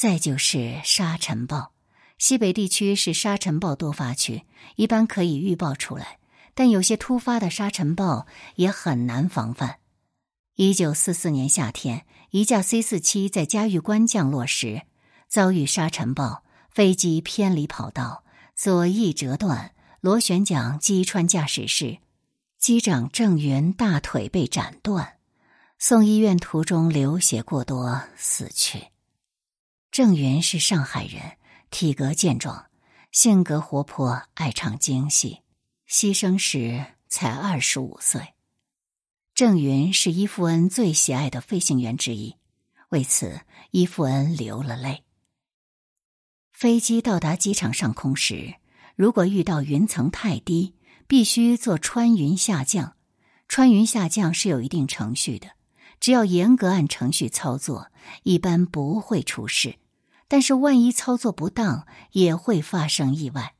再就是沙尘暴，西北地区是沙尘暴多发区，一般可以预报出来，但有些突发的沙尘暴也很难防范。一九四四年夏天，一架 C 四七在嘉峪关降落时，遭遇沙尘暴，飞机偏离跑道，左翼折断，螺旋桨击穿驾驶室，机长郑云大腿被斩断，送医院途中流血过多死去。郑云是上海人，体格健壮，性格活泼，爱唱京戏。牺牲时才二十五岁。郑云是伊夫恩最喜爱的飞行员之一，为此伊夫恩流了泪。飞机到达机场上空时，如果遇到云层太低，必须做穿云下降。穿云下降是有一定程序的。只要严格按程序操作，一般不会出事。但是万一操作不当，也会发生意外。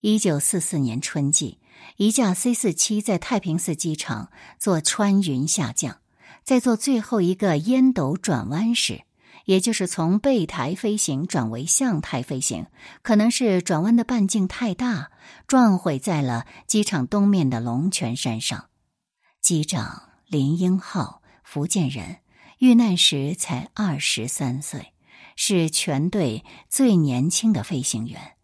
一九四四年春季，一架 C 四七在太平寺机场做穿云下降，在做最后一个烟斗转弯时，也就是从背台飞行转为向台飞行，可能是转弯的半径太大，撞毁在了机场东面的龙泉山上。机长林英浩。福建人遇难时才二十三岁，是全队最年轻的飞行员。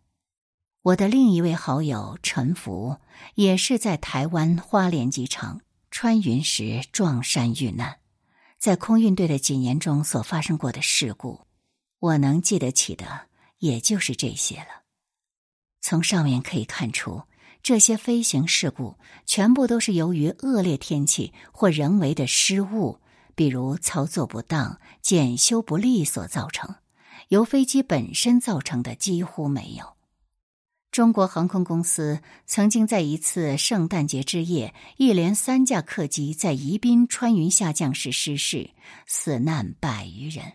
我的另一位好友陈福也是在台湾花莲机场穿云时撞山遇难。在空运队的几年中所发生过的事故，我能记得起的也就是这些了。从上面可以看出，这些飞行事故全部都是由于恶劣天气或人为的失误。比如操作不当、检修不力所造成，由飞机本身造成的几乎没有。中国航空公司曾经在一次圣诞节之夜，一连三架客机在宜宾穿云下降时失事，死难百余人。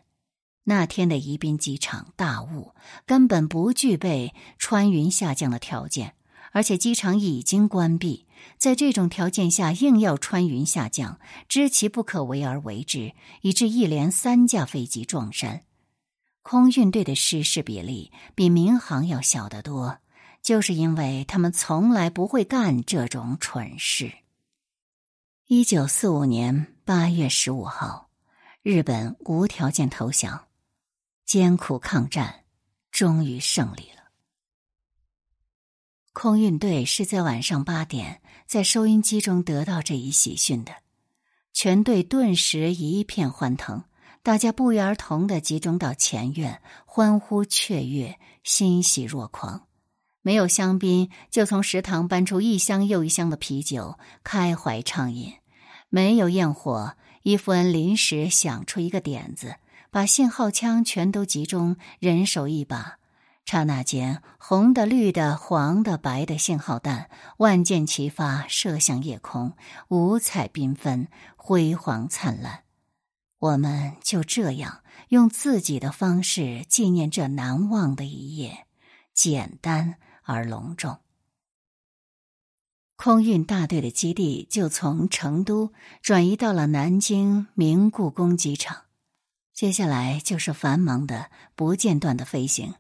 那天的宜宾机场大雾，根本不具备穿云下降的条件。而且机场已经关闭，在这种条件下硬要穿云下降，知其不可为而为之，以致一连三架飞机撞山。空运队的失事比例比民航要小得多，就是因为他们从来不会干这种蠢事。一九四五年八月十五号，日本无条件投降，艰苦抗战，终于胜利了。空运队是在晚上八点在收音机中得到这一喜讯的，全队顿时一片欢腾，大家不约而同的集中到前院，欢呼雀跃，欣喜若狂。没有香槟，就从食堂搬出一箱又一箱的啤酒，开怀畅饮；没有焰火，伊夫恩临时想出一个点子，把信号枪全都集中，人手一把。刹那间，红的、绿的、黄的、白的信号弹万箭齐发，射向夜空，五彩缤纷，辉煌灿烂。我们就这样用自己的方式纪念这难忘的一夜，简单而隆重。空运大队的基地就从成都转移到了南京明故宫机场，接下来就是繁忙的、不间断的飞行。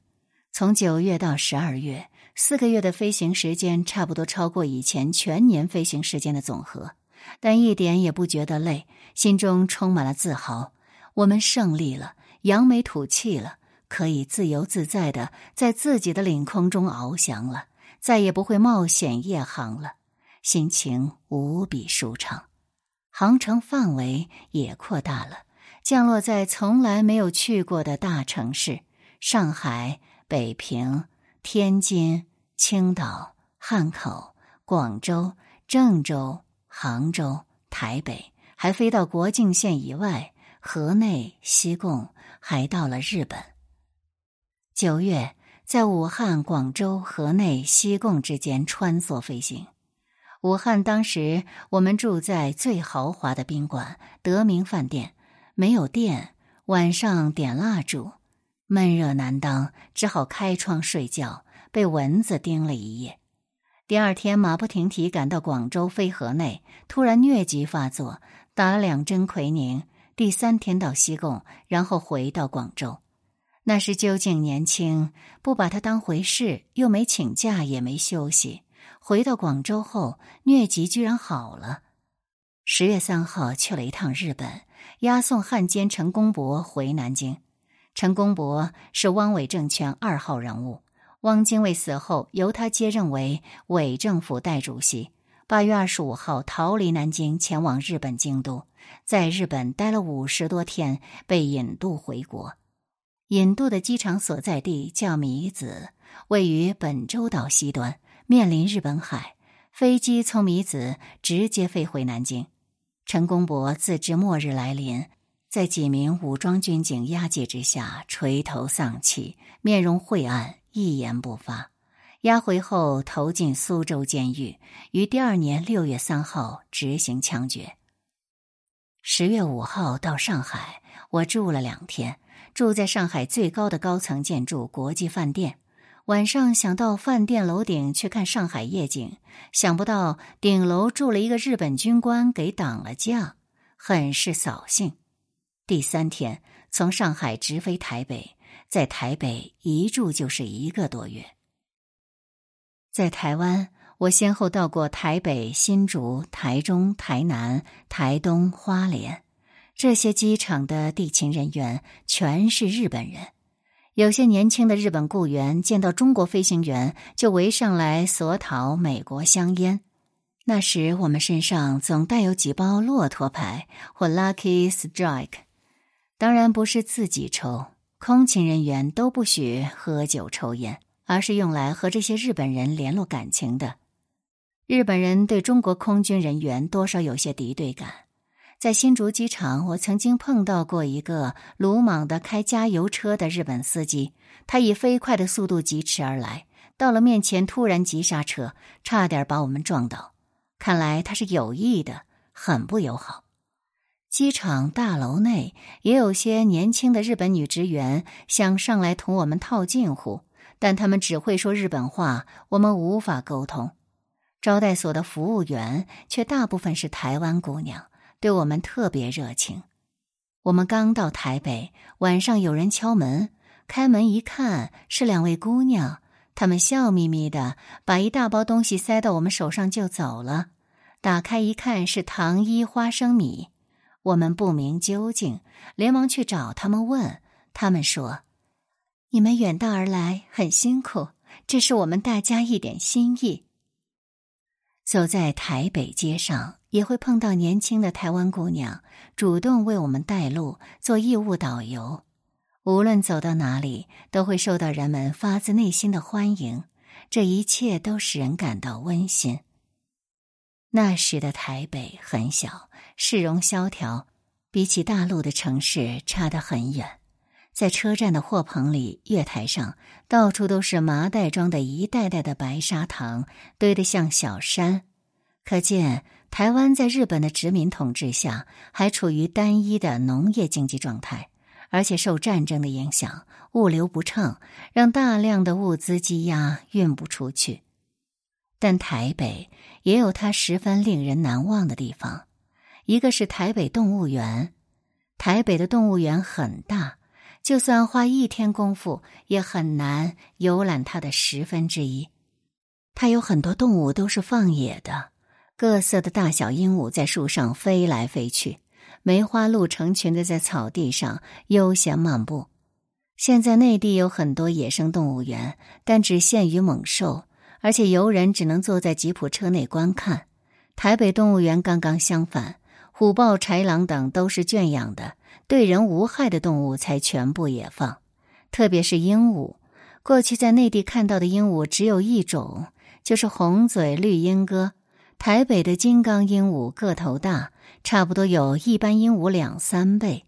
从九月到十二月，四个月的飞行时间差不多超过以前全年飞行时间的总和，但一点也不觉得累，心中充满了自豪。我们胜利了，扬眉吐气了，可以自由自在的在自己的领空中翱翔了，再也不会冒险夜航了，心情无比舒畅。航程范围也扩大了，降落在从来没有去过的大城市——上海。北平、天津、青岛、汉口、广州、郑州、杭州、台北，还飞到国境线以外，河内、西贡，还到了日本。九月，在武汉、广州、河内、西贡之间穿梭飞行。武汉当时我们住在最豪华的宾馆——德明饭店，没有电，晚上点蜡烛。闷热难当，只好开窗睡觉，被蚊子叮了一夜。第二天马不停蹄赶到广州飞河内，突然疟疾发作，打了两针奎宁。第三天到西贡，然后回到广州。那时究竟年轻，不把他当回事，又没请假，也没休息。回到广州后，疟疾居然好了。十月三号去了一趟日本，押送汉奸陈公博回南京。陈公博是汪伪政权二号人物，汪精卫死后，由他接任为伪政府代主席。八月二十五号逃离南京，前往日本京都，在日本待了五十多天，被引渡回国。引渡的机场所在地叫米子，位于本州岛西端，面临日本海。飞机从米子直接飞回南京。陈公博自知末日来临，在几名武装军警押解之下，垂头丧气，面容晦暗，一言不发。押回后投进苏州监狱，于第二年六月三号执行枪决。十月五号到上海，我住了两天。住在上海最高的高层建筑国际饭店，晚上想到饭店楼顶去看上海夜景，想不到顶楼住了一个日本军官，给挡了驾，很是扫兴。第三天从上海直飞台北，在台北一住就是一个多月。在台湾，我先后到过台北、新竹、台中、台南、台东、花莲。这些机场的地勤人员全是日本人，有些年轻的日本雇员见到中国飞行员就围上来索讨美国香烟。那时我们身上总带有几包骆驼牌或 Lucky Strike，当然不是自己抽，空勤人员都不许喝酒抽烟，而是用来和这些日本人联络感情的。日本人对中国空军人员多少有些敌对感。在新竹机场，我曾经碰到过一个鲁莽的开加油车的日本司机，他以飞快的速度疾驰而来，到了面前突然急刹车，差点把我们撞倒。看来他是有意的，很不友好。机场大楼内也有些年轻的日本女职员想上来同我们套近乎，但他们只会说日本话，我们无法沟通。招待所的服务员却大部分是台湾姑娘。对我们特别热情。我们刚到台北，晚上有人敲门，开门一看是两位姑娘，她们笑眯眯的把一大包东西塞到我们手上就走了。打开一看是糖衣花生米，我们不明究竟，连忙去找他们问。他们说：“你们远道而来很辛苦，这是我们大家一点心意。”走在台北街上，也会碰到年轻的台湾姑娘，主动为我们带路，做义务导游。无论走到哪里，都会受到人们发自内心的欢迎。这一切都使人感到温馨。那时的台北很小，市容萧条，比起大陆的城市差得很远。在车站的货棚里、月台上，到处都是麻袋装的一袋袋的白砂糖，堆得像小山。可见台湾在日本的殖民统治下，还处于单一的农业经济状态，而且受战争的影响，物流不畅，让大量的物资积压，运不出去。但台北也有它十分令人难忘的地方，一个是台北动物园。台北的动物园很大。就算花一天功夫，也很难游览它的十分之一。它有很多动物都是放野的，各色的大小鹦鹉在树上飞来飞去，梅花鹿成群的在草地上悠闲漫步。现在内地有很多野生动物园，但只限于猛兽，而且游人只能坐在吉普车内观看。台北动物园刚刚相反，虎豹、豺狼等都是圈养的。对人无害的动物才全部野放，特别是鹦鹉。过去在内地看到的鹦鹉只有一种，就是红嘴绿鹦哥。台北的金刚鹦鹉个头大，差不多有一般鹦鹉两三倍，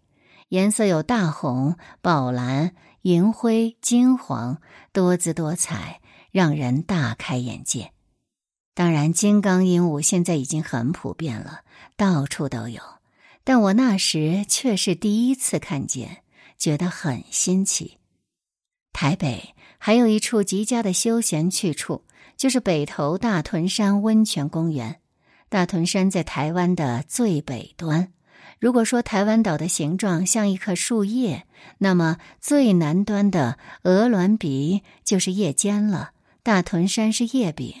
颜色有大红、宝蓝、银灰、金黄，多姿多彩，让人大开眼界。当然，金刚鹦鹉现在已经很普遍了，到处都有。但我那时却是第一次看见，觉得很新奇。台北还有一处极佳的休闲去处，就是北投大屯山温泉公园。大屯山在台湾的最北端，如果说台湾岛的形状像一棵树叶，那么最南端的鹅銮鼻就是叶尖了，大屯山是叶柄。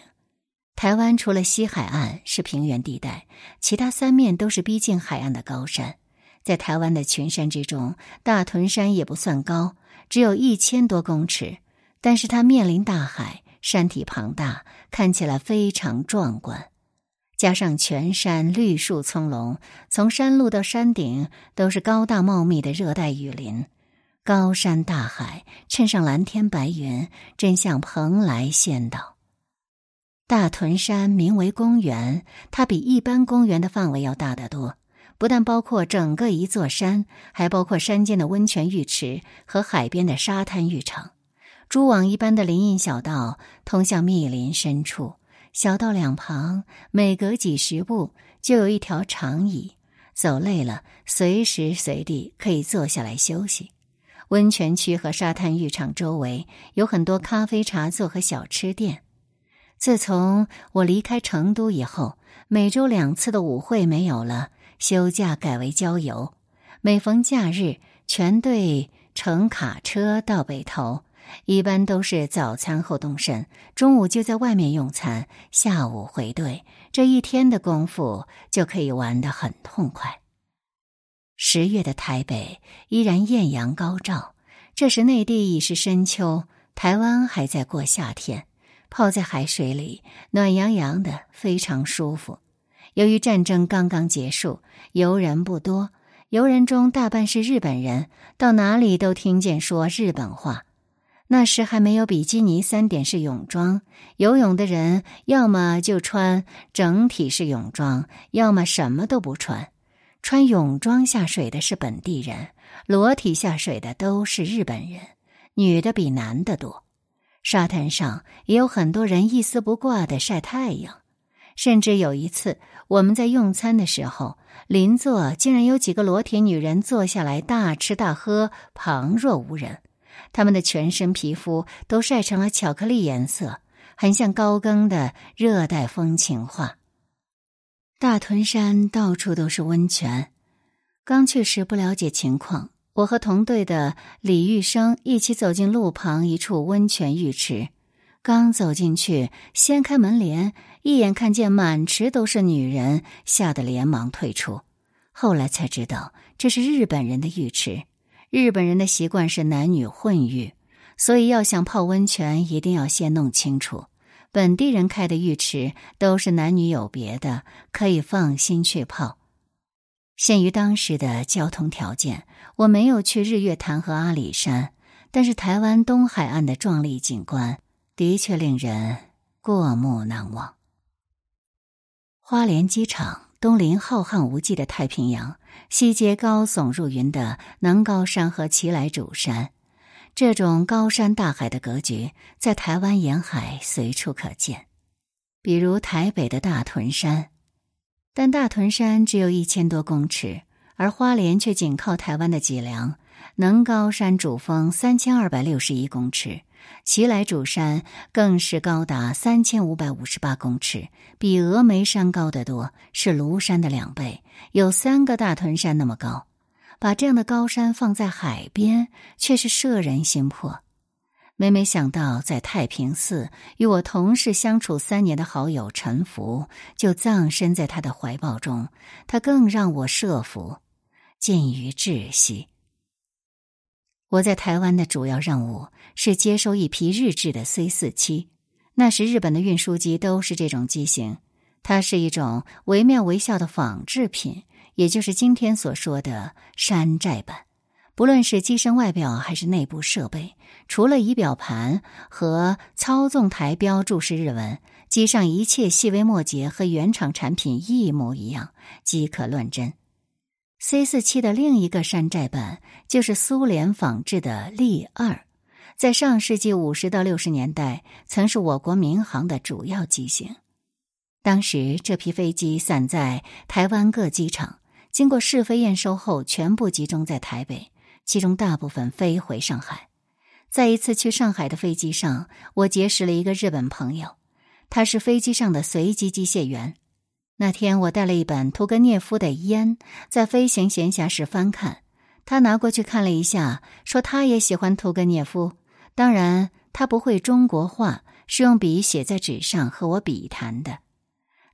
台湾除了西海岸是平原地带，其他三面都是逼近海岸的高山。在台湾的群山之中，大屯山也不算高，只有一千多公尺，但是它面临大海，山体庞大，看起来非常壮观。加上全山绿树葱茏，从山路到山顶都是高大茂密的热带雨林，高山大海衬上蓝天白云，真像蓬莱仙岛。大屯山名为公园，它比一般公园的范围要大得多，不但包括整个一座山，还包括山间的温泉浴池和海边的沙滩浴场，蛛网一般的林荫小道通向密林深处。小道两旁，每隔几十步就有一条长椅，走累了，随时随地可以坐下来休息。温泉区和沙滩浴场周围有很多咖啡茶座和小吃店。自从我离开成都以后，每周两次的舞会没有了，休假改为郊游。每逢假日，全队乘卡车到北头。一般都是早餐后动身，中午就在外面用餐，下午回队，这一天的功夫就可以玩得很痛快。十月的台北依然艳阳高照，这时内地已是深秋，台湾还在过夏天，泡在海水里，暖洋洋的，非常舒服。由于战争刚刚结束，游人不多，游人中大半是日本人，到哪里都听见说日本话。那时还没有比基尼三点式泳装，游泳的人要么就穿整体式泳装，要么什么都不穿。穿泳装下水的是本地人，裸体下水的都是日本人，女的比男的多。沙滩上也有很多人一丝不挂的晒太阳，甚至有一次我们在用餐的时候，邻座竟然有几个裸体女人坐下来大吃大喝，旁若无人。他们的全身皮肤都晒成了巧克力颜色，很像高更的热带风情画。大屯山到处都是温泉。刚去时不了解情况，我和同队的李玉生一起走进路旁一处温泉浴池。刚走进去，掀开门帘，一眼看见满池都是女人，吓得连忙退出。后来才知道，这是日本人的浴池。日本人的习惯是男女混浴，所以要想泡温泉，一定要先弄清楚。本地人开的浴池都是男女有别的，可以放心去泡。限于当时的交通条件，我没有去日月潭和阿里山，但是台湾东海岸的壮丽景观的确令人过目难忘。花莲机场。东临浩瀚无际的太平洋，西接高耸入云的南高山和奇莱主山，这种高山大海的格局，在台湾沿海随处可见。比如台北的大屯山，但大屯山只有一千多公尺，而花莲却紧靠台湾的脊梁，能高山主峰三千二百六十一公尺。奇莱主山更是高达三千五百五十八公尺，比峨眉山高得多，是庐山的两倍，有三个大屯山那么高。把这样的高山放在海边，却是摄人心魄。每每想到在太平寺与我同事相处三年的好友陈福就葬身在他的怀抱中，他更让我摄服，尽于窒息。我在台湾的主要任务是接收一批日制的 C 四七，那时日本的运输机都是这种机型，它是一种惟妙惟肖的仿制品，也就是今天所说的山寨版。不论是机身外表还是内部设备，除了仪表盘和操纵台标注是日文，机上一切细微末节和原厂产品一模一样，即可乱真。C 四七的另一个山寨版就是苏联仿制的利二，在上世纪五十到六十年代曾是我国民航的主要机型。当时这批飞机散在台湾各机场，经过试飞验收后，全部集中在台北，其中大部分飞回上海。在一次去上海的飞机上，我结识了一个日本朋友，他是飞机上的随机机械员。那天我带了一本屠格涅夫的《烟》，在飞行闲暇时翻看。他拿过去看了一下，说他也喜欢屠格涅夫。当然，他不会中国话，是用笔写在纸上和我笔谈的。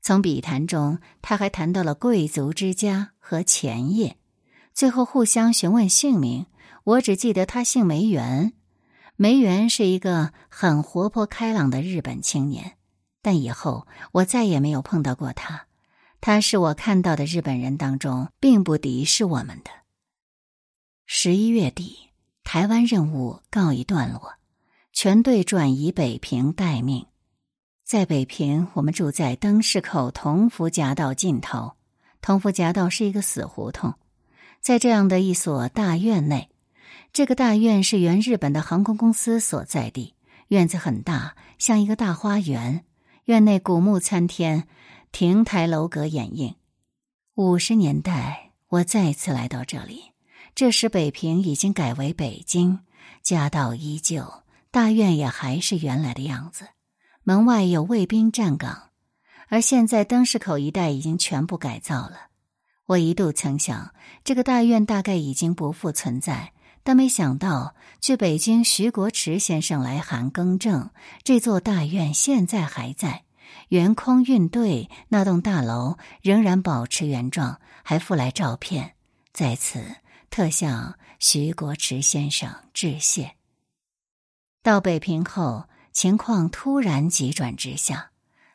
从笔谈中，他还谈到了贵族之家和前夜，最后互相询问姓名。我只记得他姓梅园，梅园是一个很活泼开朗的日本青年。但以后我再也没有碰到过他。他是我看到的日本人当中并不敌视我们的。十一月底，台湾任务告一段落，全队转移北平待命。在北平，我们住在灯市口同福夹道尽头。同福夹道是一个死胡同，在这样的一所大院内，这个大院是原日本的航空公司所在地。院子很大，像一个大花园。院内古木参天，亭台楼阁掩映。五十年代，我再次来到这里。这时，北平已经改为北京，家道依旧，大院也还是原来的样子。门外有卫兵站岗，而现在灯市口一带已经全部改造了。我一度曾想，这个大院大概已经不复存在，但没想到，据北京徐国池先生来函更正，这座大院现在还在。原空运队那栋大楼仍然保持原状，还附来照片，在此。特向徐国池先生致谢。到北平后，情况突然急转直下。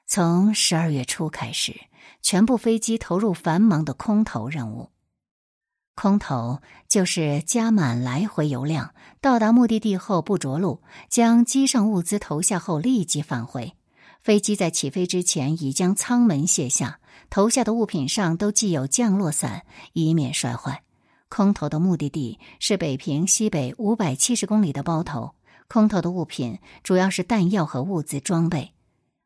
从十二月初开始，全部飞机投入繁忙的空投任务。空投就是加满来回油量，到达目的地后不着陆，将机上物资投下后立即返回。飞机在起飞之前已将舱门卸下，投下的物品上都系有降落伞，以免摔坏。空投的目的地是北平西北五百七十公里的包头。空投的物品主要是弹药和物资装备。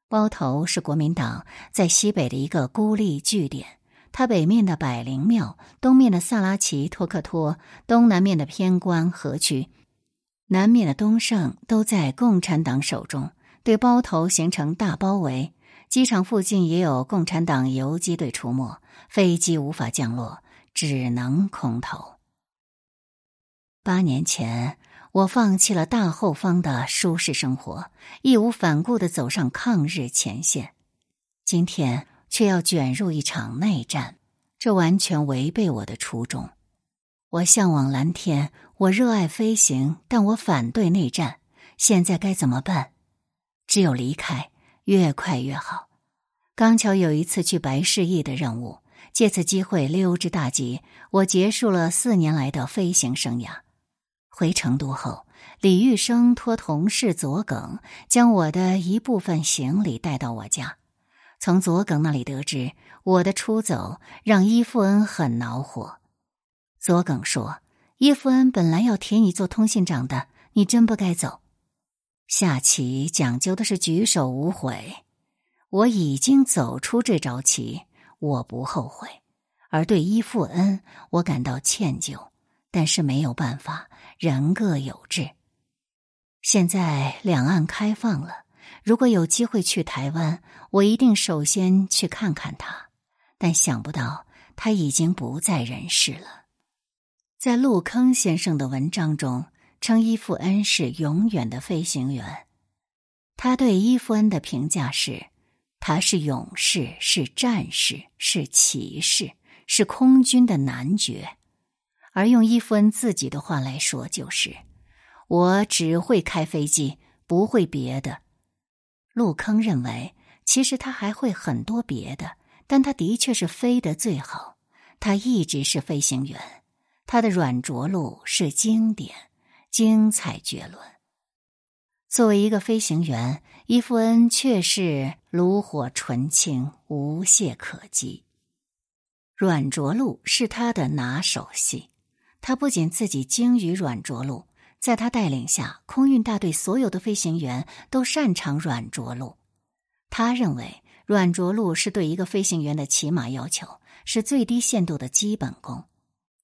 包头是国民党在西北的一个孤立据点，它北面的百灵庙、东面的萨拉奇托克托、东南面的偏关河区、南面的东胜都在共产党手中，对包头形成大包围。机场附近也有共产党游击队出没，飞机无法降落。只能空投。八年前，我放弃了大后方的舒适生活，义无反顾的走上抗日前线。今天却要卷入一场内战，这完全违背我的初衷。我向往蓝天，我热爱飞行，但我反对内战。现在该怎么办？只有离开，越快越好。刚巧有一次去白市驿的任务。借此机会溜之大吉，我结束了四年来的飞行生涯。回成都后，李玉生托同事左耿将我的一部分行李带到我家。从左耿那里得知我的出走，让伊富恩很恼火。左耿说：“伊富恩本来要提你做通信长的，你真不该走。下棋讲究的是举手无悔，我已经走出这招棋。”我不后悔，而对伊富恩，我感到歉疚，但是没有办法，人各有志。现在两岸开放了，如果有机会去台湾，我一定首先去看看他。但想不到他已经不在人世了。在陆坑先生的文章中，称伊夫恩是永远的飞行员。他对伊夫恩的评价是。他是勇士，是战士，是骑士，是空军的男爵。而用伊夫恩自己的话来说，就是“我只会开飞机，不会别的。”陆坑认为，其实他还会很多别的，但他的确是飞得最好。他一直是飞行员，他的软着陆是经典、精彩绝伦。作为一个飞行员，伊夫恩却是炉火纯青，无懈可击。软着陆是他的拿手戏。他不仅自己精于软着陆在他带领下空运大队所有的飞行员都擅长软着陆。他认为软着陆是对一个飞行员的起码要求是最低限度的基本功。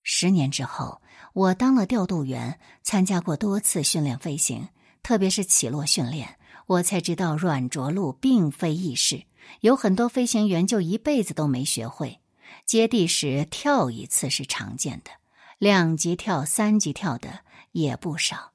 十年之后我当了调度员参加过多次训练飞行特别是起落训练我才知道软着陆并非易事有很多飞行员就一辈子都没学会接地时跳一次是常见的两级跳三级跳的也不少。